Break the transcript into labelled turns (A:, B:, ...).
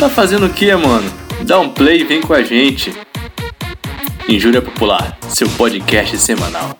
A: Tá fazendo o que, mano? Dá um play e vem com a gente. Injúria Popular, seu podcast semanal.